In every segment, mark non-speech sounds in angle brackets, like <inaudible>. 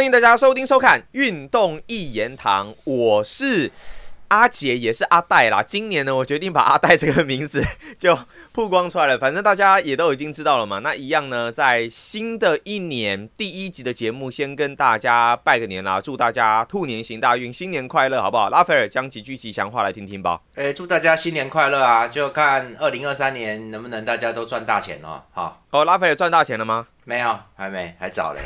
欢迎大家收听收看《运动一言堂》，我是。阿杰也是阿戴啦，今年呢，我决定把阿戴这个名字就曝光出来了。反正大家也都已经知道了嘛。那一样呢，在新的一年第一集的节目，先跟大家拜个年啦，祝大家兔年行大运，新年快乐，好不好？拉斐尔讲几句吉祥话来听听吧。哎，祝大家新年快乐啊！就看二零二三年能不能大家都赚大钱哦。好，哦，拉斐尔赚大钱了吗？没有，还没，还早嘞。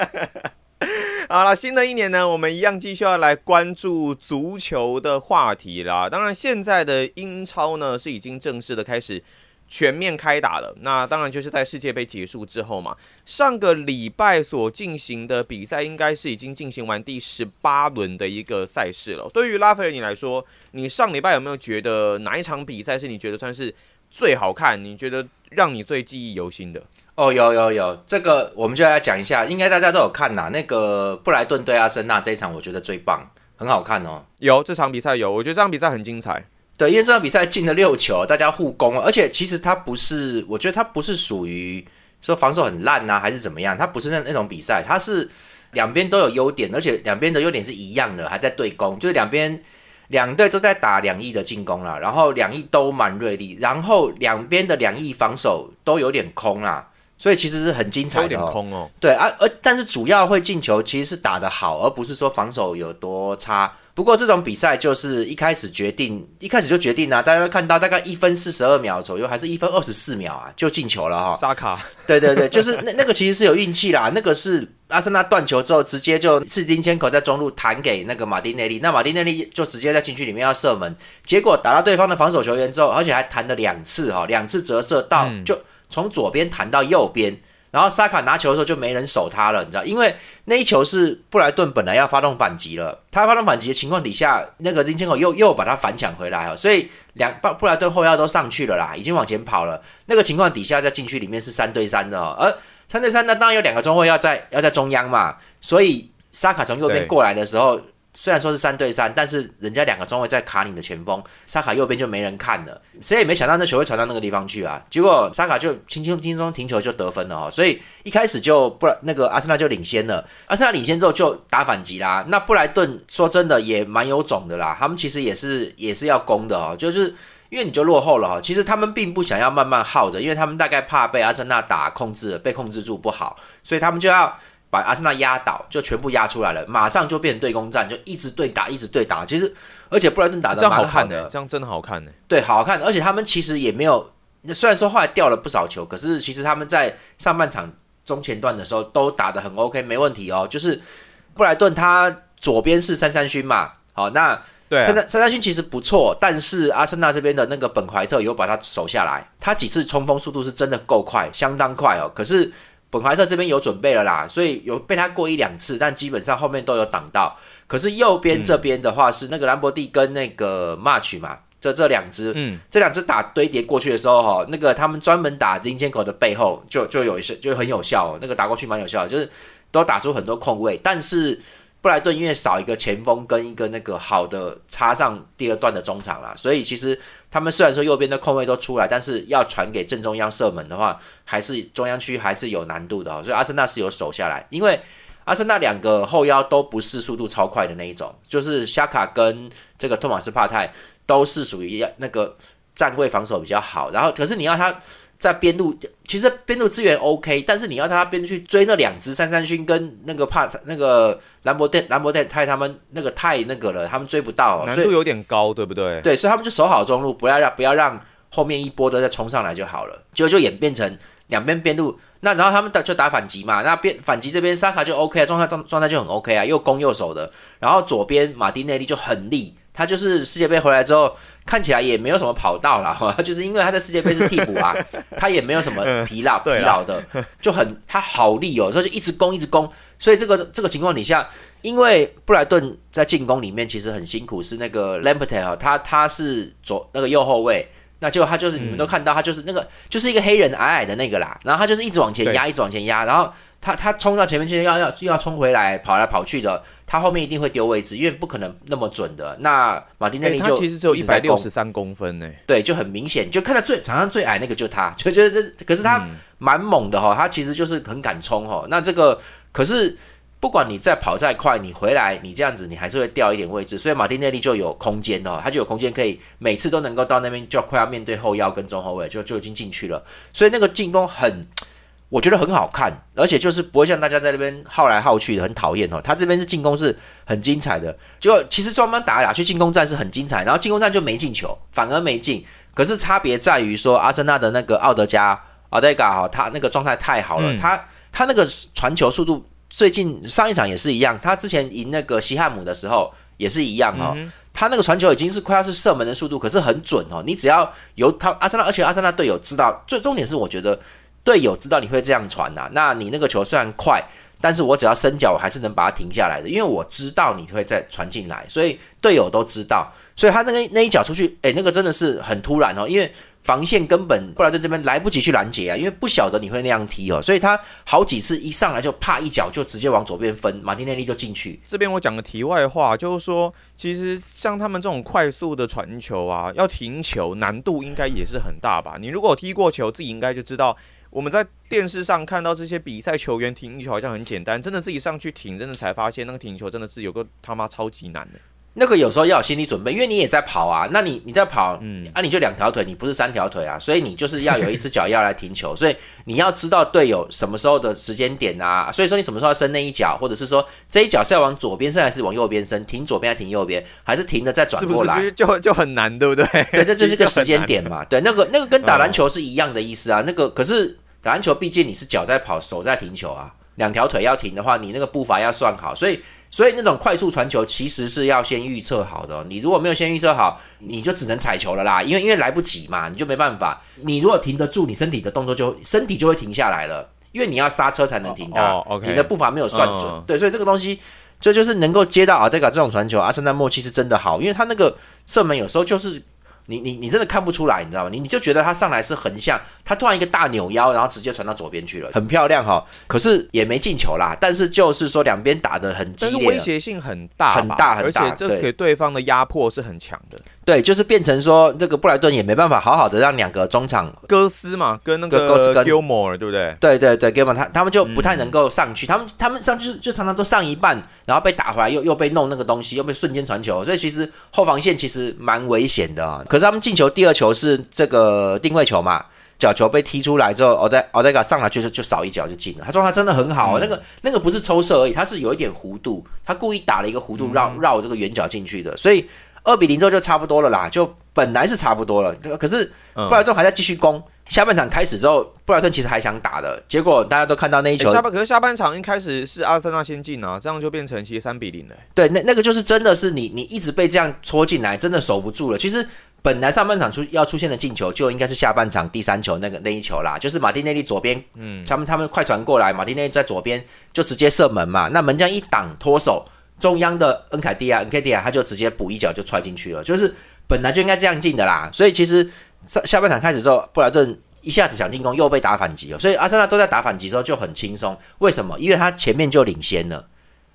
<laughs> 好了，新的一年呢，我们一样继续要来关注足球的话题啦。当然，现在的英超呢是已经正式的开始全面开打了。那当然就是在世界杯结束之后嘛。上个礼拜所进行的比赛，应该是已经进行完第十八轮的一个赛事了。对于拉斐尔你来说，你上礼拜有没有觉得哪一场比赛是你觉得算是最好看？你觉得让你最记忆犹新的？哦，有有有，这个我们就来讲一下，应该大家都有看呐。那个布莱顿对阿森纳这一场，我觉得最棒，很好看哦。有这场比赛有，我觉得这场比赛很精彩。对，因为这场比赛进了六球，大家互攻，而且其实它不是，我觉得它不是属于说防守很烂呐，还是怎么样，它不是那那种比赛，它是两边都有优点，而且两边的优点是一样的，还在对攻，就是两边。两队都在打两翼的进攻啦，然后两翼都蛮锐利，然后两边的两翼防守都有点空啦，所以其实是很精彩的。有点空哦。对啊，而但是主要会进球，其实是打得好，而不是说防守有多差。不过这种比赛就是一开始决定，一开始就决定啊！大家会看到大概一分四十二秒左右，还是一分二十四秒啊，就进球了哈。沙卡，对对对，就是那那个其实是有运气啦。那个是阿森纳断球之后，直接就赤金千口在中路弹给那个马丁内利，那马丁内利就直接在禁区里面要射门，结果打到对方的防守球员之后，而且还弹了两次哈，两次折射到就从左边弹到右边。然后萨卡拿球的时候就没人守他了，你知道，因为那一球是布莱顿本来要发动反击了，他发动反击的情况底下，那个金千口又又把他反抢回来哦，所以两布布莱顿后腰都上去了啦，已经往前跑了。那个情况底下在禁区里面是三对三的哦，而三对三那当然有两个中卫要在要在中央嘛，所以萨卡从右边过来的时候。虽然说是三对三，但是人家两个中卫在卡你的前锋，沙卡右边就没人看了，谁也没想到那球会传到那个地方去啊！结果沙卡就轻轻轻松停球就得分了哦，所以一开始就不那个阿森纳就领先了，阿森纳领先之后就打反击啦。那布莱顿说真的也蛮有种的啦，他们其实也是也是要攻的哦，就是因为你就落后了哈，其实他们并不想要慢慢耗着，因为他们大概怕被阿森纳打控制，被控制住不好，所以他们就要。把阿森纳压倒，就全部压出来了，马上就变成对攻战，就一直对打，一直对打。其实，而且布莱顿打的蛮好看的，这样真的好看呢。对，好看。而且他们其实也没有，虽然说后来掉了不少球，可是其实他们在上半场中前段的时候都打的很 OK，没问题哦。就是布莱顿他左边是三三勋嘛，好，那对三三三三勋其实不错，但是阿森纳这边的那个本怀特有把他守下来，他几次冲锋速度是真的够快，相当快哦。可是。本怀特这边有准备了啦，所以有被他过一两次，但基本上后面都有挡到。可是右边这边的话是那个兰博蒂跟那个 March 嘛，这这两只，嗯，这两只打堆叠过去的时候哈，那个他们专门打金千口的背后就就有一些就很有效，哦那个打过去蛮有效，就是都打出很多空位，但是。布莱顿因为少一个前锋跟一个那个好的插上第二段的中场啦，所以其实他们虽然说右边的空位都出来，但是要传给正中央射门的话，还是中央区还是有难度的。所以阿森纳是有守下来，因为阿森纳两个后腰都不是速度超快的那一种，就是夏卡跟这个托马斯帕泰都是属于那个站位防守比较好，然后可是你要他。在边路，其实边路资源 OK，但是你要他边去追那两只三三勋跟那个帕那个兰博特兰博特太他们那个太那个了，他们追不到，难度有点高，对不对？对，所以他们就守好中路，不要让不要让后面一波的再冲上来就好了，就就演变成两边边路，那然后他们打就打反击嘛，那边反击这边沙卡就 OK 啊，状态状状态就很 OK 啊，又攻又守的，然后左边马丁内利就很力。他就是世界杯回来之后，看起来也没有什么跑道了，哈，<laughs> 就是因为他在世界杯是替补啊，<laughs> 他也没有什么疲劳疲劳的，<laughs> 就很他好力哦，所以就一直攻一直攻，所以这个这个情况底下，因为布莱顿在进攻里面其实很辛苦，是那个 Lampert 啊，他他是左那个右后卫，那就他就是你们都看到他就是那个就是一个黑人矮矮的那个啦，然后他就是一直往前压，一直往前压，然后。他他冲到前面去要要又要冲回来跑来跑去的，他后面一定会丢位置，因为不可能那么准的。那马丁内利就其实只有一百六十三公分呢，对，就很明显，就看到最场上最矮那个就他，就觉得这可是他蛮猛的哈，他其实就是很敢冲哈。那这个可是不管你再跑再快，你回来你这样子，你还是会掉一点位置。所以马丁内利就有空间哦，他就有空间可以每次都能够到那边，就快要面对后腰跟中后卫，就就已经进去了。所以那个进攻很。我觉得很好看，而且就是不会像大家在那边耗来耗去的，很讨厌哦。他这边是进攻是很精彩的，就其实双方打来打去进攻战是很精彩，然后进攻战就没进球，反而没进。可是差别在于说，阿森纳的那个奥德加奥德加哈，他那个状态太好了，他他那个传球速度，最近上一场也是一样，他之前赢那个西汉姆的时候也是一样哦。他那个传球已经是快要是射门的速度，可是很准哦。你只要有他阿森纳，而且阿森纳队友知道，最重点是我觉得。队友知道你会这样传呐，那你那个球虽然快，但是我只要伸脚，我还是能把它停下来的，因为我知道你会再传进来，所以队友都知道，所以他那个那一脚出去，哎，那个真的是很突然哦，因为防线根本布莱顿这边来不及去拦截啊，因为不晓得你会那样踢哦，所以他好几次一上来就啪一脚就直接往左边分，马丁内利就进去。这边我讲个题外话，就是说，其实像他们这种快速的传球啊，要停球难度应该也是很大吧？你如果踢过球，自己应该就知道。我们在电视上看到这些比赛球员停球好像很简单，真的自己上去停，真的才发现那个停球真的是有个他妈超级难的。那个有时候要有心理准备，因为你也在跑啊，那你你在跑，嗯，啊，你就两条腿，你不是三条腿啊，所以你就是要有一只脚要来停球，<laughs> 所以你要知道队友什么时候的时间点啊，所以说你什么时候要伸那一脚，或者是说这一脚是要往左边伸还是往右边伸，停左边还是停右边，还是停的再转过来，就就很难，对不对？对，这 <laughs> 就是个时间点嘛，对，那个那个跟打篮球是一样的意思啊，那个可是。打篮球毕竟你是脚在跑，手在停球啊，两条腿要停的话，你那个步伐要算好，所以所以那种快速传球其实是要先预测好的。你如果没有先预测好，你就只能踩球了啦，因为因为来不及嘛，你就没办法。你如果停得住，你身体的动作就身体就会停下来了，因为你要刹车才能停它。你的步伐没有算准，对，所以这个东西，所以就是能够接到阿德卡这种传球，阿森纳默契是真的好，因为他那个射门有时候就是。你你你真的看不出来，你知道吗？你你就觉得他上来是横向，他突然一个大扭腰，然后直接传到左边去了，很漂亮哈。可是也没进球啦。但是就是说两边打的很激烈，威胁性很大，很大很大，而且这给对方的压迫是很强的。对，就是变成说这个布莱顿也没办法好好的让两个中场戈斯嘛，跟那个戈斯跟 Gilmore 对不对？对对对，Gilmore 他他们就不太能够上去，他们他们上去就常常都上一半，然后被打回来又又被弄那个东西，又被瞬间传球，所以其实后防线其实蛮危险的啊。可是他们进球第二球是这个定位球嘛，角球被踢出来之后，奥黛奥黛卡上来就是就少一脚就进了，他状态真的很好，那个那个不是抽射而已，他是有一点弧度，他故意打了一个弧度绕绕这个圆角进去的，所以。二比零之后就差不多了啦，就本来是差不多了，可是布莱顿还在继续攻。下半场开始之后，布莱顿其实还想打的，结果大家都看到那一球。下半可是下半场一开始是阿森纳先进啊，这样就变成其实三比零了。对，那那个就是真的是你你一直被这样戳进来，真的守不住了。其实本来上半场出要出现的进球就应该是下半场第三球那个那一球啦，就是马丁内利左边，嗯，他们他们快传过来，马丁内利在左边就直接射门嘛，那门将一挡脱手。中央的恩凯蒂亚，恩凯蒂亚他就直接补一脚就踹进去了，就是本来就应该这样进的啦。所以其实上下半场开始之后，布莱顿一下子想进攻又被打反击了，所以阿森纳都在打反击之后就很轻松。为什么？因为他前面就领先了，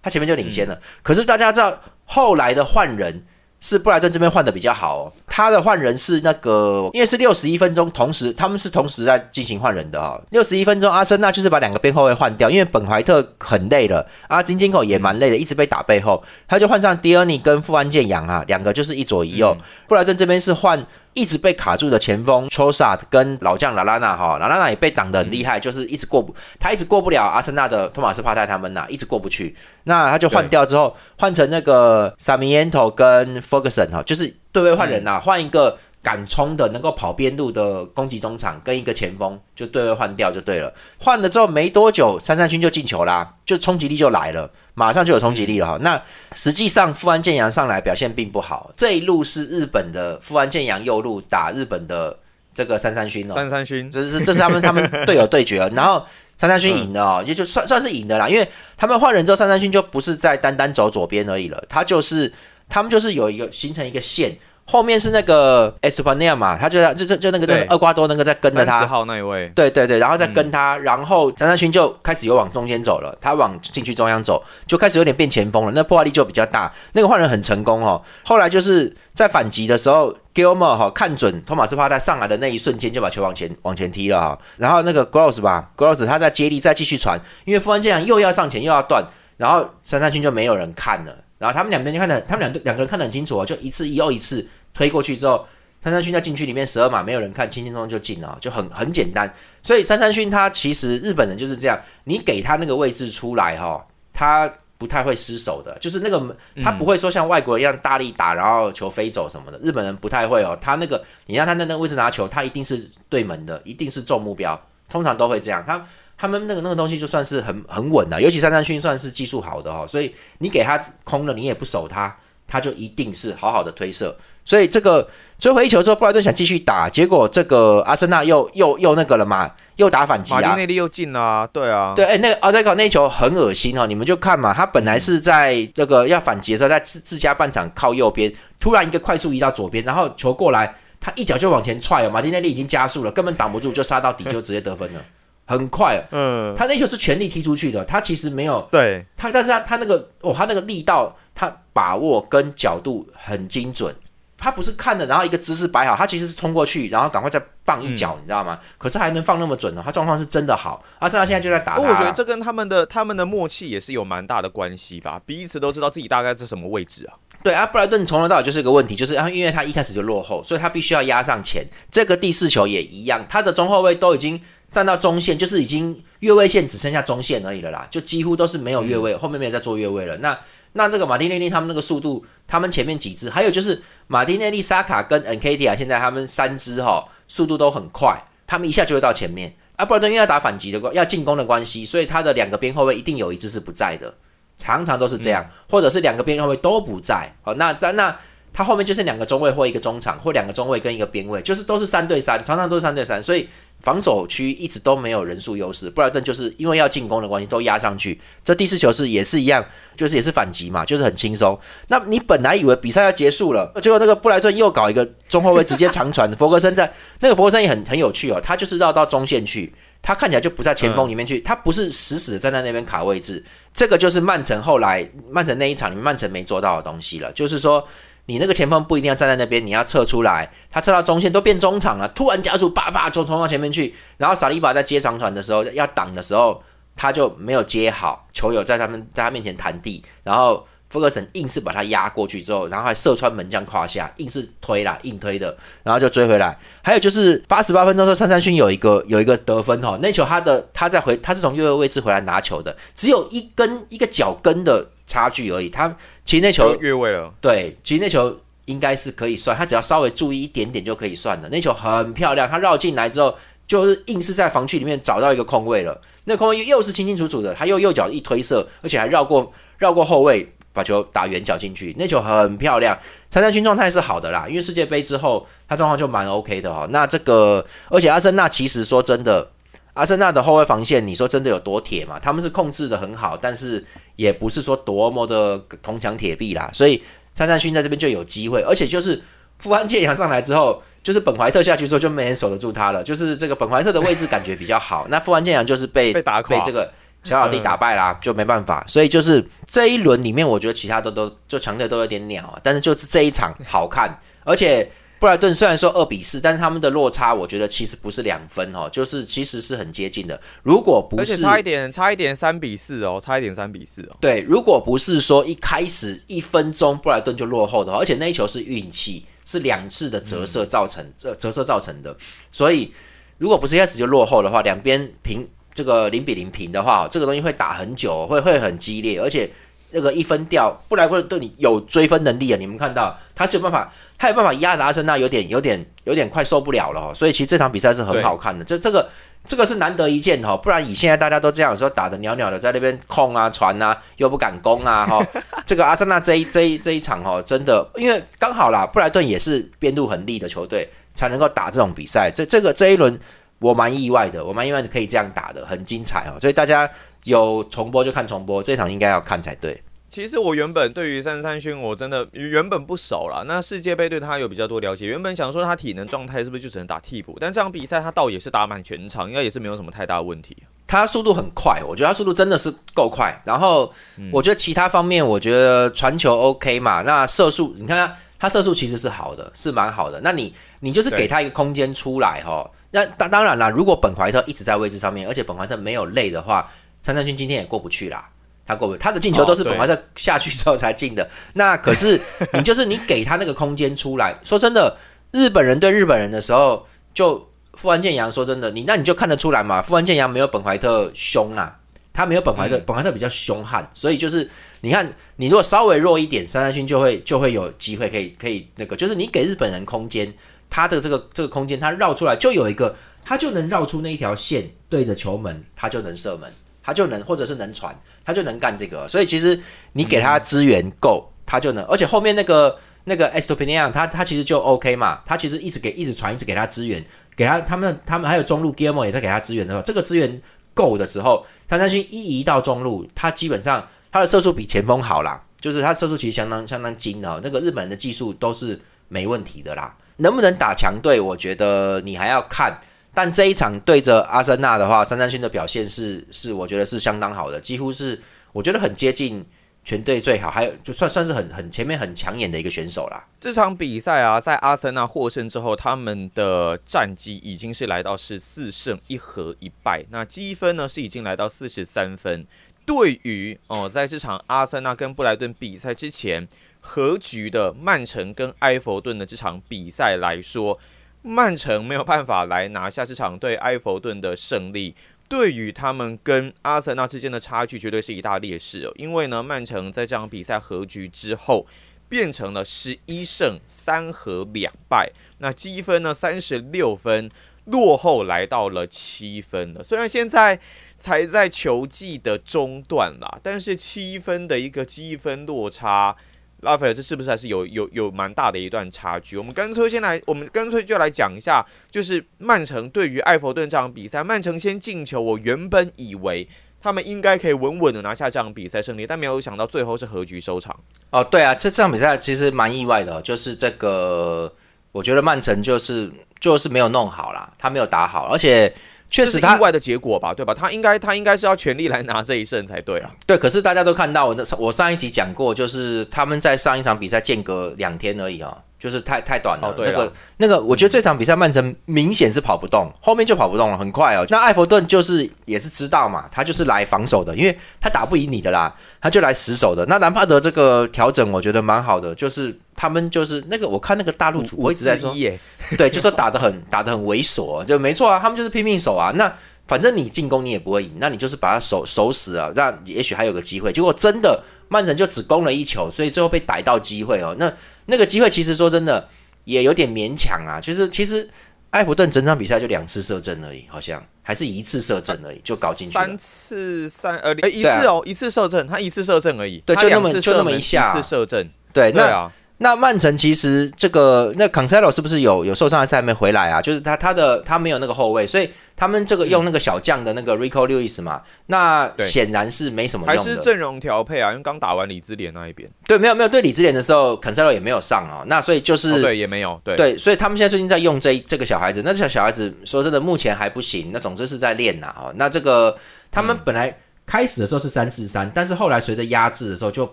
他前面就领先了。可是大家知道后来的换人。是布莱顿这边换的比较好，他的换人是那个，因为是六十一分钟，同时他们是同时在进行换人的哦。六十一分钟，阿森纳就是把两个边后卫换掉，因为本怀特很累了，啊，金金口也蛮累的，一直被打背后，他就换上迪尔尼跟富安健洋啊，两个就是一左一右。布莱顿这边是换。一直被卡住的前锋 c h o s a 跟老将拉拉纳哈，拉拉纳也被挡得很厉害，就是一直过不，他一直过不了阿森纳的托马斯帕泰他们呐，一直过不去。那他就换掉之后，换成那个 Samiento 跟 Ferguson 哈，就是对位换人呐，换一个。敢冲的、能够跑边路的攻击中场跟一个前锋就对位换掉就对了。换了之后没多久，三三勋就进球啦，就冲击力就来了，马上就有冲击力了哈。那实际上富安健洋上来表现并不好，这一路是日本的富安健洋右路打日本的这个三三勋哦，三三勋这是这是他们他们队友对决，<laughs> 然后三三勋赢了哦，也就算算是赢的啦，因为他们换人之后，三三勋就不是在单单走左边而已了，他就是他们就是有一个形成一个线。后面是那个 Espana 嘛，他就就就就那个那个厄瓜多那个在跟着他，十号那一位，对对对，然后再跟他，然后张三勋就开始有往中间走了，他往禁区中央走，就开始有点变前锋了，那破坏力就比较大，那个换人很成功哦。后来就是在反击的时候，Gilmer 哈看准托马斯帕在上来的那一瞬间，就把球往前往前踢了哈。然后那个 Gross 吧，Gross 他在接力再继续传，因为富安这样又要上前又要断。然后三三勋就没有人看了，然后他们两边就看得，他们两两个人看得很清楚哦，就一次又一次推过去之后，三三勋在禁区里面十二码没有人看，轻轻松松就进了，就很很简单。所以三三勋他其实日本人就是这样，你给他那个位置出来哈，他。不太会失手的，就是那个他不会说像外国人一样大力打，然后球飞走什么的。日本人不太会哦，他那个你让他在那个位置拿球，他一定是对门的，一定是中目标，通常都会这样。他他们那个那个东西就算是很很稳的，尤其三三勋算是技术好的哦，所以你给他空了，你也不守他，他就一定是好好的推射。所以这个追回一球之后，布莱顿想继续打，结果这个阿森纳又又又那个了嘛。又打反击啊！马丁内利又进了，对啊，对，哎，那个奥塞考那球很恶心哦，你们就看嘛，他本来是在这个要反击的时候，在自自家半场靠右边，突然一个快速移到左边，然后球过来，他一脚就往前踹哦，马丁内利已经加速了，根本挡不住，就杀到底，就直接得分了，很快。嗯，他那球是全力踢出去的，他其实没有，对他，但是他他那个哦，他那个力道，他把握跟角度很精准。他不是看的，然后一个姿势摆好，他其实是冲过去，然后赶快再放一脚，你知道吗？可是还能放那么准呢？他状况是真的好。阿森纳现在就在打。我觉得这跟他们的他们的默契也是有蛮大的关系吧，彼此都知道自己大概是什么位置啊。对啊，布莱顿从头到尾就是一个问题，就是啊，因为他一开始就落后，所以他必须要压上前。这个第四球也一样，他的中后卫都已经站到中线，就是已经越位线只剩下中线而已了啦，就几乎都是没有越位，后面没有在做越位了。那那这个马丁内利他们那个速度，他们前面几支，还有就是马丁内利、沙卡跟 N K T 啊，现在他们三支哈速度都很快，他们一下就会到前面。啊，布尔顿因为要打反击的关，要进攻的关系，所以他的两个边后卫一定有一支是不在的，常常都是这样，或者是两个边后卫都不在。好，那在那。他后面就是两个中卫或一个中场，或两个中卫跟一个边卫，就是都是三对三，常常都是三对三，所以防守区一直都没有人数优势。布莱顿就是因为要进攻的关系，都压上去。这第四球是也是一样，就是也是反击嘛，就是很轻松。那你本来以为比赛要结束了，结果那个布莱顿又搞一个中后卫直接长传，<laughs> 佛格森在那个佛格森也很很有趣哦，他就是绕到中线去，他看起来就不在前锋里面去，他不是死死的站在那边卡位置。这个就是曼城后来曼城那一场里面曼城没做到的东西了，就是说。你那个前锋不一定要站在那边，你要撤出来，他撤到中线都变中场了，突然加速，叭叭就冲到前面去，然后萨利巴在接长传的时候要挡的时候，他就没有接好，球友在他们在他面前弹地，然后福格森硬是把他压过去之后，然后还射穿门将胯下，硬是推啦，硬推的，然后就追回来。还有就是八十八分钟的时候，三三勋有一个有一个得分哈，那球他的他在回他是从右位位置回来拿球的，只有一根一个脚跟的。差距而已，他其实那球越位了。对，其实那球应该是可以算，他只要稍微注意一点点就可以算的。那球很漂亮，他绕进来之后，就是硬是在防区里面找到一个空位了。那空位又是清清楚楚的，他又右脚一推射，而且还绕过绕过后卫，把球打远角进去。那球很漂亮，参赛军状态是好的啦，因为世界杯之后他状况就蛮 OK 的哦。那这个，而且阿森纳其实说真的。阿森纳的后卫防线，你说真的有多铁嘛？他们是控制的很好，但是也不是说多么的铜墙铁壁啦。所以参战勋在这边就有机会，而且就是富安健洋上来之后，就是本怀特下去之后就没人守得住他了。就是这个本怀特的位置感觉比较好，<laughs> 那富安健洋就是被 <laughs> 被打被这个小老弟打败啦，就没办法。所以就是这一轮里面，我觉得其他的都就强队都有点鸟啊，但是就是这一场好看，而且。布莱顿虽然说二比四，但是他们的落差，我觉得其实不是两分哦，就是其实是很接近的。如果不是，差一点，差一点三比四哦，差一点三比四哦。对，如果不是说一开始一分钟布莱顿就落后的话，而且那一球是运气，是两次的折射造成，折折射造成的。所以如果不是一开始就落后的话，两边平这个零比零平的话，这个东西会打很久，会会很激烈，而且。那个一分掉，布莱顿对你有追分能力啊！你们看到他是有办法，他有办法压着阿森纳，有点、有点、有点快受不了了。所以其实这场比赛是很好看的，就这个、这个是难得一见哈。不然以现在大家都这样说，打的袅袅的，在那边控啊、传啊，又不敢攻啊，哈。<laughs> 这个阿森纳这一、这一、这一场哈，真的，因为刚好啦，布莱顿也是边路很利的球队，才能够打这种比赛。这、这个这一轮我蛮意外的，我蛮意外的可以这样打的，很精彩哦。所以大家。有重播就看重播，这场应该要看才对。其实我原本对于三三勋我真的原本不熟了，那世界杯对他有比较多了解。原本想说他体能状态是不是就只能打替补，但这场比赛他倒也是打满全场，应该也是没有什么太大问题。他速度很快，我觉得他速度真的是够快。然后我觉得其他方面，我觉得传球 OK 嘛。那射速，你看他他射速其实是好的，是蛮好的。那你你就是给他一个空间出来哈。那当当然啦，如果本怀特一直在位置上面，而且本怀特没有累的话。三三军今天也过不去啦，他过不？他的进球都是本怀特下去之后才进的。那可是 <laughs> 你就是你给他那个空间出来，说真的，日本人对日本人的时候，就富安健洋说真的，你那你就看得出来嘛，富安健洋没有本怀特凶啊。他没有本怀特，嗯本怀特比较凶悍，所以就是你看，你如果稍微弱一点，三三勋就会就会有机会可以可以那个，就是你给日本人空间，他的这个这个空间，他绕出来就有一个，他就能绕出那一条线，对着球门，他就能射门，他就能或者是能传，他就能干这个。所以其实你给他资源够，他就能，而且后面那个那个 Estopinian，他他其实就 OK 嘛，他其实一直给一直传，一直给他资源，给他他们他们还有中路 Gilmore 也在给他资源的，这个资源够的时候，三三勋一移到中路，他基本上他的射速比前锋好啦，就是他射速其实相当相当精的、哦，那个日本人的技术都是没问题的啦。能不能打强队，我觉得你还要看。但这一场对着阿森纳的话，三三勋的表现是是我觉得是相当好的，几乎是我觉得很接近全队最好，还有就算算是很很前面很抢眼的一个选手啦。这场比赛啊，在阿森纳获胜之后，他们的战绩已经是来到是四胜一和一败，那积分呢是已经来到四十三分。对于哦，在这场阿森纳跟布莱顿比赛之前和局的曼城跟埃弗顿的这场比赛来说，曼城没有办法来拿下这场对埃弗顿的胜利。对于他们跟阿森纳之间的差距，绝对是一大劣势哦。因为呢，曼城在这场比赛和局之后，变成了十一胜三和两败，那积分呢三十六分，落后来到了七分了。虽然现在才在球季的中段啦，但是七分的一个积分落差，拉斐尔这是不是还是有有有蛮大的一段差距？我们干脆先来，我们干脆就来讲一下，就是曼城对于埃弗顿这场比赛，曼城先进球，我原本以为。他们应该可以稳稳的拿下这场比赛胜利，但没有想到最后是和局收场。哦，对啊，这这场比赛其实蛮意外的、就是这个，我觉得曼城就是就是没有弄好啦，他没有打好，而且确实他意外的结果吧，对吧？他应该他应该是要全力来拿这一胜才对啊。对，可是大家都看到我的，我上一集讲过，就是他们在上一场比赛间隔两天而已啊、哦，就是太太短了。哦对了那个那个，我觉得这场比赛曼城明显是跑不动，后面就跑不动了，很快哦。那艾弗顿就是也是知道嘛，他就是来防守的，因为他打不赢你的啦，他就来死守的。那兰帕德这个调整我觉得蛮好的，就是他们就是那个我看那个大陆主播一直在说耶，<laughs> 对，就说打得很打得很猥琐，就没错啊，他们就是拼命守啊。那反正你进攻你也不会赢，那你就是把他守守死啊，让也许还有个机会。结果真的曼城就只攻了一球，所以最后被逮到机会哦。那那个机会其实说真的也有点勉强啊。就是其实埃弗顿整场比赛就两次射正而已，好像还是一次射正而已就搞进去了三。次三呃欸一次哦，一次射正，他一次射正而已，对就那么就那么一下一次射正，对，那那曼城其实这个那 Cancelo 是不是有有受伤还是还没回来啊？就是他他的他没有那个后卫，所以他们这个用那个小将的那个 Rico Lewis 嘛，那对显然是没什么还用的。是阵容调配啊，因为刚打完李智联那一边，对，没有没有对李智联的时候，Cancelo 也没有上哦。那所以就是、哦对也没有，对对，所以他们现在最近在用这这个小孩子，那这小孩子说真的，目前还不行。那总之是在练呐哦。那这个他们本来开始的时候是三四三，但是后来随着压制的时候，就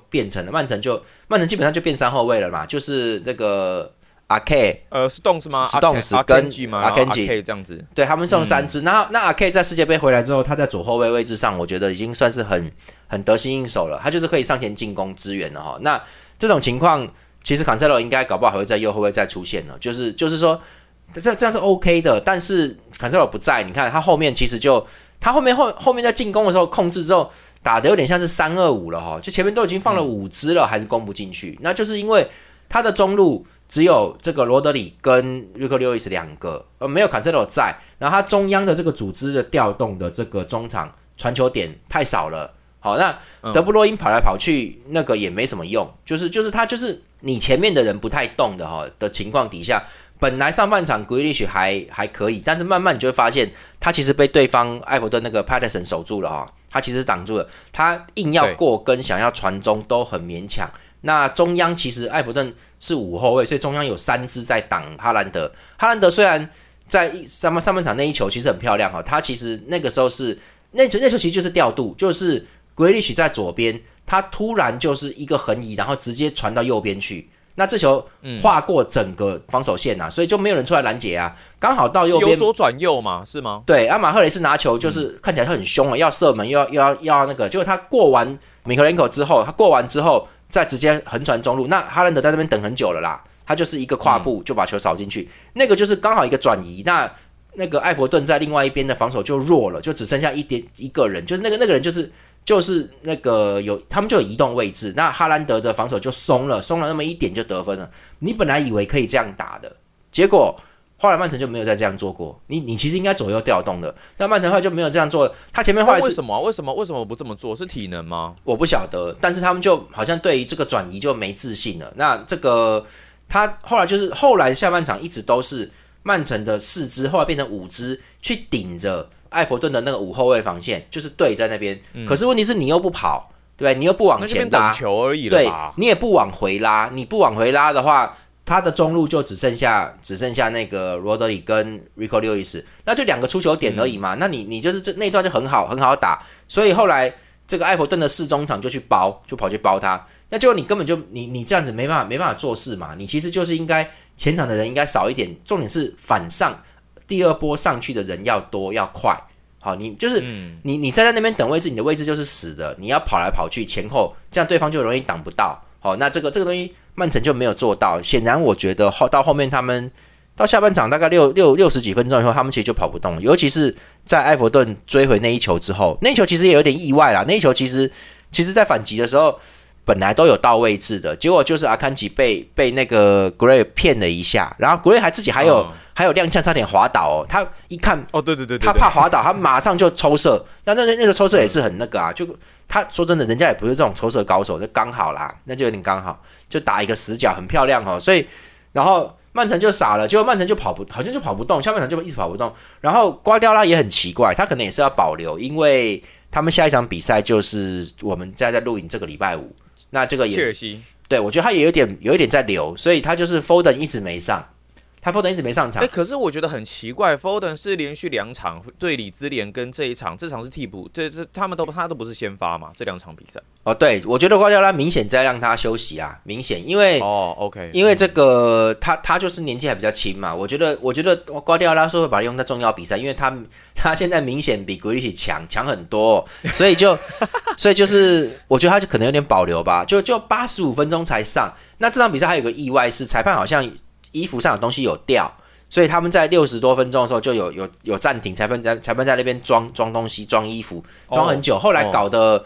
变成了曼城就曼城基本上就变三后卫了嘛，就是这个阿 K 呃，Stones 吗？Stones 跟 Akanji Ake 这样子，对他们送三嗯支，然后那阿 K 在世界杯回来之后，他在左后卫位置上，我觉得已经算是很很得心应手了，他就是可以上前进攻支援了哈。那这种情况，其实坎塞洛应该搞不好还会在右后卫再出现了，就是就是说这这样是 OK 的，但是坎塞洛不在，你看他后面其实就他后面后后面在进攻的时候控制之后打的有点像是三二五了哈，就前面都已经放了五支了，还是攻不进去，那就是因为他的中路。只有这个罗德里跟瑞克六伊斯两个，呃，没有坎塞洛在，然后他中央的这个组织的调动的这个中场传球点太少了。好，那嗯德布罗因跑来跑去，那个也没什么用，就是就是他就是你前面的人不太动的哈的情况底下，本来上半场 g r e a l i s h 还还可以，但是慢慢你就会发现，他其实被对方埃弗顿那个 Paterson 守住了哈，他其实挡住了，他硬要过跟想要传中都很勉强。那中央其实埃弗顿是五后卫，所以中央有三支在挡哈兰德。哈兰德虽然在上半上半场那一球其实很漂亮哈，他其实那个时候是那球那球其实就是调度，就是 g r e a l i s h 在左边，他突然就是一个横移，然后直接传到右边去。那这球划过整个防守线啊，所以就没有人出来拦截啊，刚好到右边。由左转右嘛，是吗？对，阿马赫雷斯拿球就是看起来他很凶啊，要射门又要又要又要那个，结果他过完米克连口之后，他过完之后再直接横传中路，那哈兰德在那边等很久了啦，他就是一个跨步就把球扫进去，那个就是刚好一个转移，那那个艾弗顿在另外一边的防守就弱了，就只剩下一点一个人，就是那个那个人就是就是那个有他们就有移动位置，那哈兰德的防守就松了，松了那么一点就得分了。你本来以为可以这样打的，结果。后来曼城就没有再这样做过，你你其实应该左右调动的，那曼城后来就没有这样做。他前面后来为什么？为什么？为什么不这么做？是体能吗？我不晓得，但是他们就好像对于这个转移就没自信了。那这个他后来就是后来下半场一直都是曼城的四支，后来变成五支去顶着艾弗顿的那个五后卫防线，就是对在那边。可是问题是你又不跑，对你又不往前打球而已，对，你也不往回拉，你不往回拉的话。他的中路就只剩下只剩下那个罗德里跟 Rico Lewis，那就两个出球点而已嘛。那你你就是这那段就很好很好打，所以后来这个艾弗顿的四中场就去包，就跑去包他。那结果你根本就你你这样子没办法没办法做事嘛。你其实就是应该前场的人应该少一点，重点是反上第二波上去的人要多要快。好，你就是你你站在那边等位置，你的位置就是死的，你要跑来跑去前后，这样对方就容易挡不到。好，那这个这个东西。曼城就没有做到，显然我觉得后到后面他们到下半场大概六六六十几分钟以后，他们其实就跑不动了。尤其是在埃弗顿追回那一球之后，那一球其实也有点意外啦。那一球其实其实在反击的时候本来都有到位置的，结果就是阿坎吉被被那个 Gray 骗了一下，然后 Gray 还自己还有还有踉跄，差点滑倒哦。他一看哦，对对对，他怕滑倒，他马上就抽射。那那那个抽射也是很那个啊，就他说真的，人家也不是这种抽射高手，就刚好啦，那就有点刚好。就打一个死角，很漂亮哦。所以，然后曼城就傻了，结果曼城就跑不，好像就跑不动，下半场就一直跑不动。然后瓜迪奥拉也很奇怪，他可能也是要保留，因为他们下一场比赛就是我们在在录影这个礼拜五，那这个也是，对我觉得他也有点有一点在留，所以他就是 Foden 一直没上。他 Foden 一直没上场，哎，可是我觉得很奇怪，Foden 是连续两场对李兹联跟这一场，这场是替补，对，这他们都他都不是先发嘛，这两场比赛。哦，对，我觉得瓜迪奥拉明显在让他休息啊，明显，因为哦，OK，因为这个他他就是年纪还比较轻嘛，我觉得我觉得瓜迪奥拉是会把他用在重要比赛，因为他他现在明显比格里奇强强很多，所以就 <laughs> 所以就是我觉得他就可能有点保留吧，就就八十五分钟才上，那这场比赛还有个意外是裁判好像。衣服上的东西有掉，所以他们在六十多分钟的时候就有有有暂停，裁判在裁判在那边装装东西、装衣服，装很久。后来搞的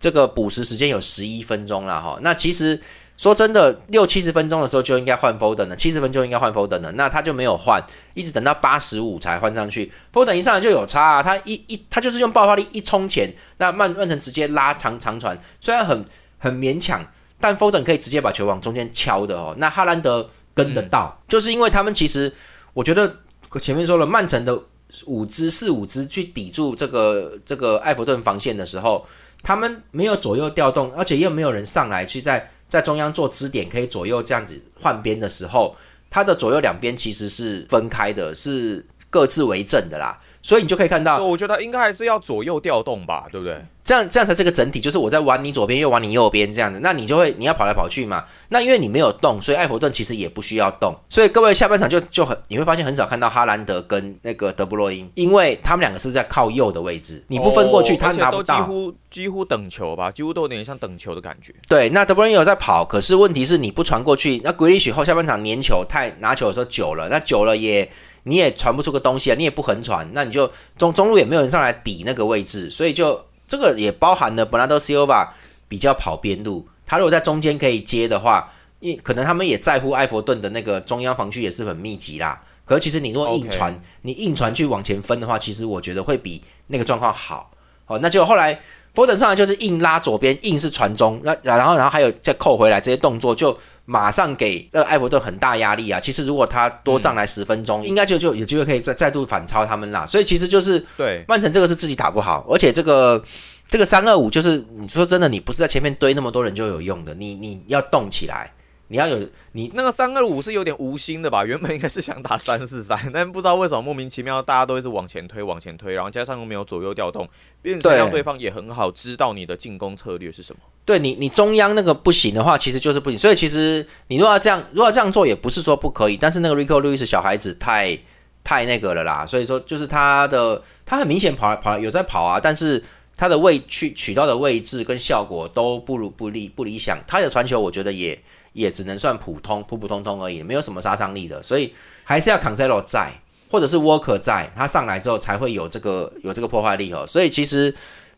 这个补时时间有十一分钟了哈。那其实说真的，六七十分钟的时候就应该换 Foden 了，七十分钟应该换 Foden 了，那他就没有换，一直等到八十五才换上去。Foden 一上来就有差啊，他一一他就是用爆发力一冲前，那曼曼城直接拉长长传，虽然很很勉强，但 Foden 可以直接把球往中间敲的哦。那哈兰德。跟得到，就是因为他们其实，我觉得前面说了，曼城的五支四五支去抵住这个这个埃弗顿防线的时候，他们没有左右调动，而且又没有人上来去在在中央做支点，可以左右这样子换边的时候，他的左右两边其实是分开的，是各自为政的啦。所以你就可以看到，我觉得应该还是要左右调动吧，对不对？这样这样才是个整体，就是我在玩你左边，又玩你右边这样子，那你就会你要跑来跑去嘛。那因为你没有动，所以艾弗顿其实也不需要动。所以各位下半场就就很你会发现很少看到哈兰德跟那个德布洛因，因为他们两个是在靠右的位置，你不分过去，他拿不到。几乎几乎等球吧，几乎都有点像等球的感觉。对，那德布洛因有在跑，可是问题是你不传过去，那格里许后下半场粘球太拿球的时候久了，那久了也。你也传不出个东西啊，你也不横传，那你就中中路也没有人上来抵那个位置，所以就这个也包含了本拉多西欧吧比较跑边路，他如果在中间可以接的话，因可能他们也在乎埃弗顿的那个中央防区也是很密集啦。可是其实你如果硬传，你硬传去往前分的话，其实我觉得会比那个状况好。好，那就后来。佛登上来就是硬拉左边，硬是传中，那然后然后还有再扣回来这些动作，就马上给呃埃弗顿很大压力啊。其实如果他多上来十分钟，应该就就有机会可以再再度反超他们啦。所以其实就是对曼城这个是自己打不好，而且这个这个三二五就是你说真的，你不是在前面堆那么多人就有用的，你你要动起来。你要有你那个三二五是有点无心的吧？<laughs> 原本应该是想打三四三，<laughs> 但不知道为什么莫名其妙大家都是往前推往前推，然后加上又没有左右调动，变成让对方也很好知道你的进攻策略是什么。对你，你中央那个不行的话，其实就是不行。所以其实你如果要这样，如果要这样做，也不是说不可以。但是那个 Rico Lewis 小孩子太太那个了啦，所以说就是他的他很明显跑来跑有在跑啊，但是他的位去取到的位置跟效果都不如不理不理想，他的传球我觉得也也只能算普通普普通通而已，没有什么杀伤力的，所以还是要 Cancelo 在，或者是 Walker 在，他上来之后才会有这个有这个破坏力哦。所以其实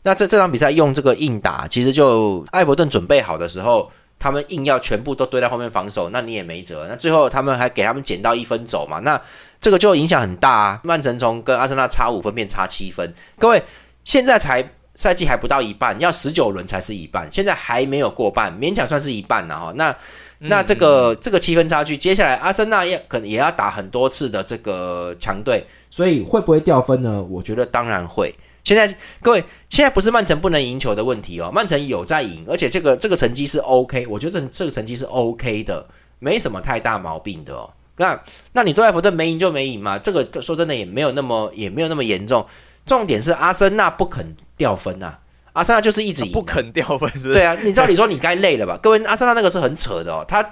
那这这场比赛用这个硬打，其实就艾伯顿准备好的时候。他们硬要全部都堆在后面防守，那你也没辙。那最后他们还给他们捡到一分走嘛？那这个就影响很大啊。曼城从跟阿森纳差五分变差七分。各位，现在才赛季还不到一半，要十九轮才是一半，现在还没有过半，勉强算是一半了哈。那那这个这个七分差距，接下来阿森纳也可能也要打很多次的这个强队，所以会不会掉分呢？我觉得当然会。现在各位，现在不是曼城不能赢球的问题哦，曼城有在赢，而且这个这个成绩是 OK，我觉得这这个成绩是 OK 的，没什么太大毛病的哦。那那你对埃弗顿没赢就没赢嘛？这个说真的也没有那么也没有那么严重。重点是阿森纳不肯掉分呐，阿森纳就是一直不肯掉分，是？对啊，你照理说你该累了吧？各位，阿森纳那个是很扯的哦，他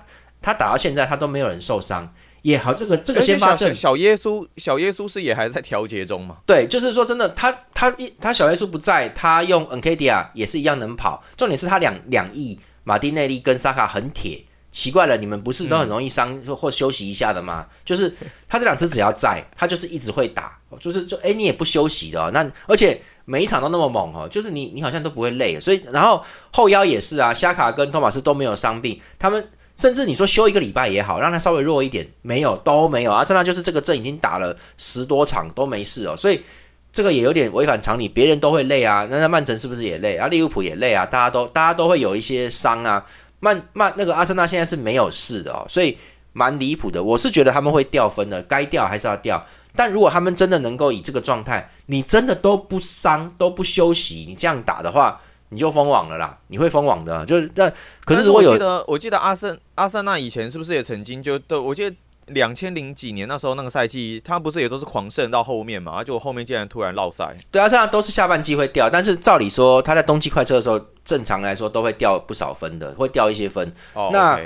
他打到现在他都没有人受伤。也好，这个这个先发阵小耶稣，小耶稣是也还在调节中嘛？对，就是说真的，他他他小耶稣不在，他用 n k d a 也是一样能跑。重点是他两两亿马丁内利跟萨卡很铁，奇怪了，你们不是都很容易伤或休息一下的吗？就是他这两只只要在，他就是一直会打，就是就哎你也不休息的，哦那而且每一场都那么猛哦，就是你你好像都不会累，所以然后后腰也是啊，夏卡跟托马斯都没有伤病，他们。甚至你说休一个礼拜也好，让他稍微弱一点，没有都没有阿森纳就是这个阵已经打了十多场都没事哦，所以这个也有点违反常理。别人都会累啊，那那曼城是不是也累啊？利物浦也累啊，大家都大家都会有一些伤啊。曼曼那个阿森纳现在是没有事的哦，所以蛮离谱的。我是觉得他们会掉分的，该掉还是要掉。但如果他们真的能够以这个状态，你真的都不伤都不休息，你这样打的话。你就封网了啦，你会封网的，就是但。可是如果有，我记得我记得阿森阿森纳以前是不是也曾经就对？我记得两千零几年那时候那个赛季，他不是也都是狂胜到后面嘛？就后面竟然突然落赛。对啊，这样都是下半季会掉，但是照理说他在冬季快车的时候，正常来说都会掉不少分的，会掉一些分。哦，那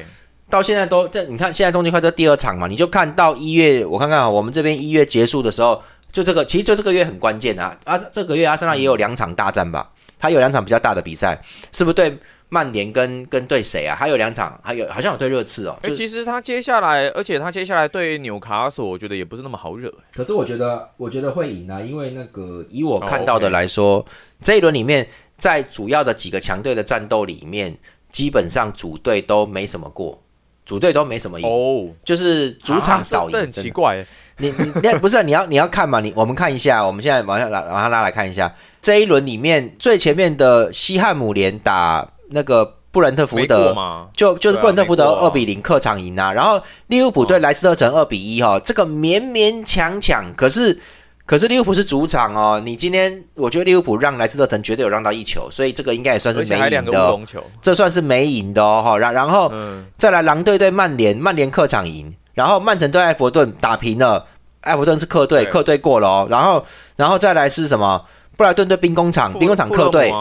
到现在都这，你看现在冬季快车第二场嘛，你就看到一月，我看看啊，我们这边一月结束的时候，就这个其实就这个月很关键啊，啊，这个月阿森纳也有两场大战吧。他有两场比较大的比赛，是不是对曼联跟跟对谁啊？还有两场，还有好像有对热刺哦。哎，其实他接下来，而且他接下来对纽卡索，我觉得也不是那么好惹。可是我觉得，我觉得会赢啊，因为那个以我看到的来说，这一轮里面，在主要的几个强队的战斗里面，基本上主队都没什么过，主队都没什么赢哦，就是主场少赢，很奇怪。你你 <laughs> 那不是你要你要看嘛？你我们看一下，我们现在往下拉往下拉来看一下。这一轮里面最前面的西汉姆联打那个布伦特福德，就就是布伦特福德二比零客场赢啊。然后利物浦对莱斯特城二比一哈，这个勉勉强强。可是可是利物浦是主场哦，你今天我觉得利物浦让莱斯特城绝对有让到一球，所以这个应该也算是没赢的。这算是没赢的哦哈。然然后再来狼队对曼联，曼联客场赢，然后曼城对埃弗顿打平了，埃弗顿是客队，客队过了哦。然后然后再来是什么？布莱顿对兵工厂，兵工厂客队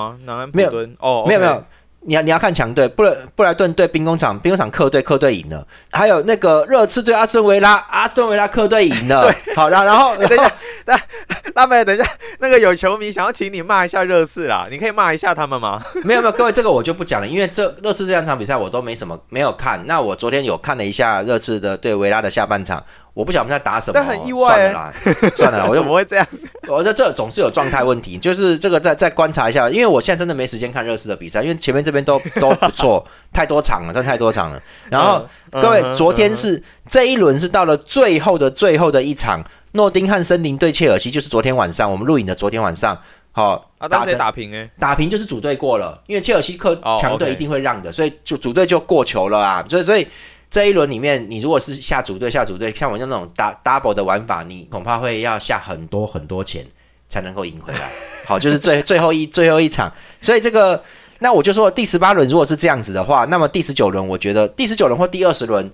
没有哦，没有没有，你要你要看强队，布莱布莱顿对兵工厂，兵工厂客队客队赢了，还有那个热刺对阿斯顿维拉，阿斯顿维拉客队赢了，<laughs> 好，然后然后 <laughs> 等一下，大大贝，等一下，那个有球迷想要请你骂一下热刺啦，你可以骂一下他们吗？没有没有，各位这个我就不讲了，因为这热刺这两场比赛我都没什么没有看，那我昨天有看了一下热刺的对维拉的下半场。我不晓得我们在打什么，但很意外。算了啦，<laughs> 算了，我怎么会这样？我在这总是有状态问题，就是这个再再观察一下，因为我现在真的没时间看热刺的比赛，因为前面这边都 <laughs> 都不错，太多场了，真的太多场了。然后各位，昨天是这一轮是到了最后的最后的一场，诺丁汉森林对切尔西，就是昨天晚上我们录影的昨天晚上，好打打平哎，打平就是组队过了，因为切尔西克强队一定会让的，所以就组队就过球了啊，所以所以。这一轮里面，你如果是下组队下组队，像我用那种打 double 的玩法，你恐怕会要下很多很多钱才能够赢回来。<laughs> 好，就是最最后一最后一场，所以这个那我就说第十八轮如果是这样子的话，那么第十九轮我觉得第十九轮或第二十轮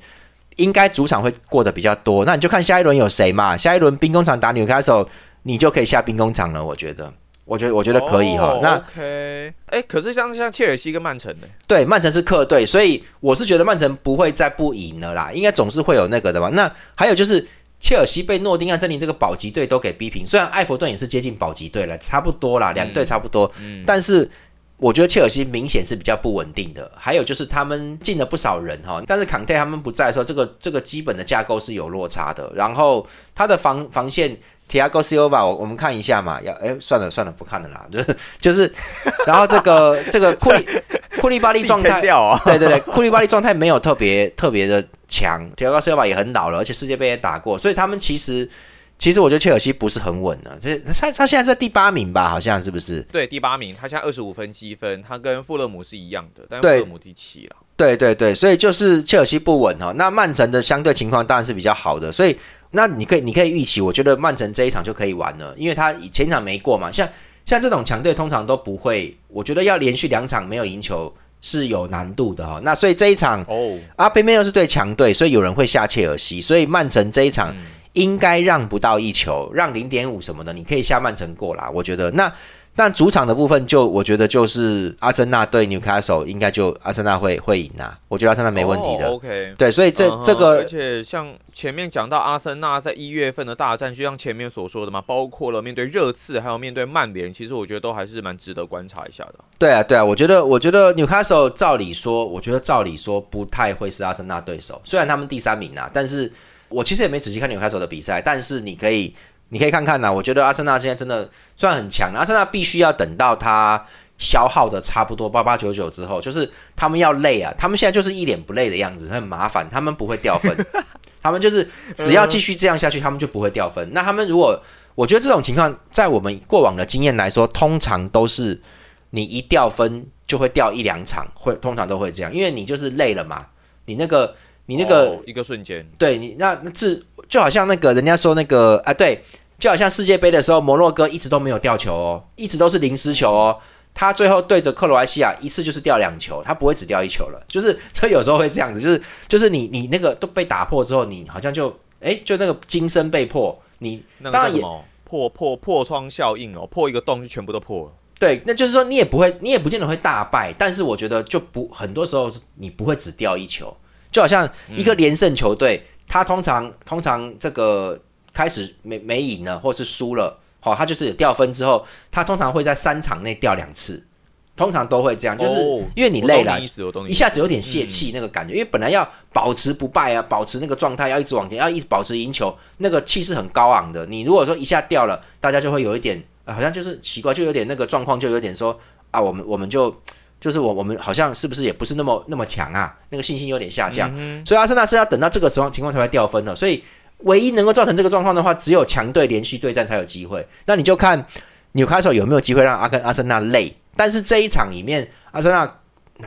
应该主场会过得比较多。那你就看下一轮有谁嘛？下一轮兵工厂打纽卡手，你就可以下兵工厂了。我觉得。我觉得我觉得可以哈，那 OK，哎，可是像像切尔西跟曼城呢？对，曼城是客队，所以我是觉得曼城不会再不赢了啦，应该总是会有那个的吧。那还有就是切尔西被诺丁汉森林这个保级队都给逼平，虽然埃弗顿也是接近保级队了，差不多啦，两队差不多，嗯但是我觉得切尔西明显是比较不稳定的。还有就是他们进了不少人哈，但是坎特他们不在的时候，这个这个基本的架构是有落差的。然后他的防防线。Tiago Silva，我我们看一下嘛，要哎算了算了不看了啦，就是就是，然后这个这个库里库里巴利状态，对对对，库里巴利状态没有特别特别的强，Tiago Silva 也很老了，而且世界杯也打过，所以他们其实其实我觉得切尔西不是很稳的，这他他现在在第八名吧，好像是不是？对，第八名，他现在二十五分积分，他跟富勒姆是一样的，但富勒姆第七了。对对对，所以就是切尔西不稳哈，那曼城的相对情况当然是比较好的，所以。那你可以，你可以预期，我觉得曼城这一场就可以玩了，因为他前场没过嘛。像像这种强队通常都不会，我觉得要连续两场没有赢球是有难度的哈。那所以这一场哦，阿贝梅又是对强队，所以有人会下切尔西，所以曼城这一场应该让不到一球，让零点五什么的，你可以下曼城过啦。我觉得那。但主场的部分，就我觉得就是阿森纳对纽卡索，应该就阿森纳会会赢啊。我觉得阿森纳没问题的。OK，对，所以这这个，而且像前面讲到阿森纳在一月份的大战，就像前面所说的嘛，包括了面对热刺，还有面对曼联，其实我觉得都还是蛮值得观察一下的。对啊，对啊，我觉得我觉得纽卡索照理说，我觉得照理说不太会是阿森纳对手，虽然他们第三名啊，但是我其实也没仔细看纽卡索的比赛，但是你可以。你可以看看呐，我觉得阿森纳现在真的算很强。阿森纳必须要等到他消耗的差不多八八九九之后，就是他们要累啊，他们现在就是一脸不累的样子，很麻烦。他们不会掉分，<laughs> 他们就是只要继续这样下去，他们就不会掉分。那他们如果，我觉得这种情况，在我们过往的经验来说，通常都是你一掉分就会掉一两场，会通常都会这样，因为你就是累了嘛，你那个你那个一个瞬间，对你那那自就好像那个人家说那个啊，对。就好像世界杯的时候，摩洛哥一直都没有掉球哦，一直都是零失球哦。他最后对着克罗埃西亚一次就是掉两球，他不会只掉一球了。就是 <laughs> 这有时候会这样子，就是就是你你那个都被打破之后，你好像就哎就那个金身被破，你当然也破破破窗效应哦，破一个洞就全部都破了。对，那就是说你也不会，你也不见得会大败，但是我觉得就不很多时候你不会只掉一球，就好像一个连胜球队，他通常通常这个。开始没没赢了，或是输了，好，他就是掉分之后，他通常会在三场内掉两次，通常都会这样，就是因为你累了，一下子有点泄气那个感觉，因为本来要保持不败啊，保持那个状态，要一直往前，要一直保持赢球，那个气势很高昂的。你如果说一下掉了，大家就会有一点，好像就是奇怪，就有点那个状况，就有点说啊，我们我们就就是我我们好像是不是也不是那么那么强啊，那个信心有点下降，所以阿森纳是要等到这个时候情况才会掉分的，所以。唯一能够造成这个状况的话，只有强队连续对战才有机会。那你就看纽卡手有没有机会让阿根阿森纳累。但是这一场里面，阿森纳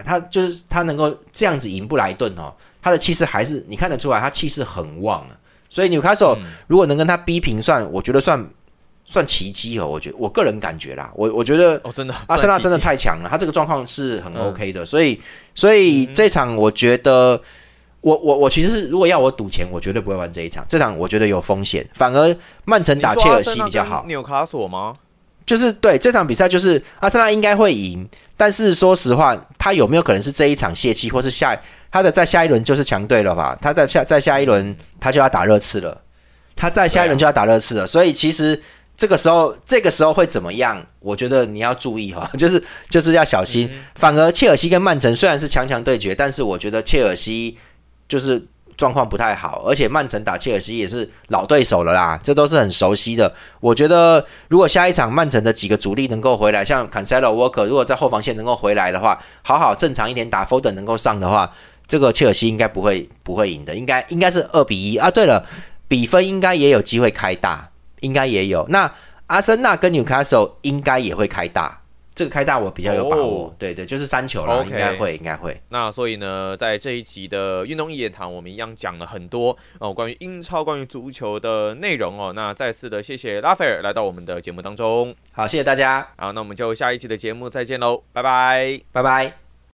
他就是他能够这样子赢布莱顿哦，他的气势还是你看得出来，他气势很旺啊。所以纽卡手如果能跟他逼平，算我觉得算算奇迹哦。我觉我个人感觉啦，我我觉得哦，真的阿森纳真的太强了，他这个状况是很 OK 的。所以所以这场我觉得。我我我其实是如果要我赌钱，我绝对不会玩这一场。这场我觉得有风险，反而曼城打切尔西比较好。纽卡索吗？就是对这场比赛，就是阿森纳应该会赢。但是说实话，他有没有可能是这一场泄气，或是下他的在下一轮就是强队了吧？他在下在下一轮他就要打热刺了，他在下一轮就要打热刺了。所以其实这个时候这个时候会怎么样？我觉得你要注意哈，<laughs> 就是就是要小心。反而切尔西跟曼城虽然是强强对决，但是我觉得切尔西。就是状况不太好，而且曼城打切尔西也是老对手了啦，这都是很熟悉的。我觉得如果下一场曼城的几个主力能够回来，像 Cancelo、Walker，如果在后防线能够回来的话，好好正常一点打，Foden 能够上的话，这个切尔西应该不会不会赢的，应该应该是二比一啊。对了，比分应该也有机会开大，应该也有。那阿森纳跟 Newcastle 应该也会开大。这个开大我比较有把握，对对，就是三球了，应该会，应该会。那所以呢，在这一集的运动一言堂，我们一样讲了很多哦，关于英超、关于足球的内容哦。那再次的谢谢拉斐尔来到我们的节目当中，好，谢谢大家。好，那我们就下一期的节目再见喽，拜拜，拜拜。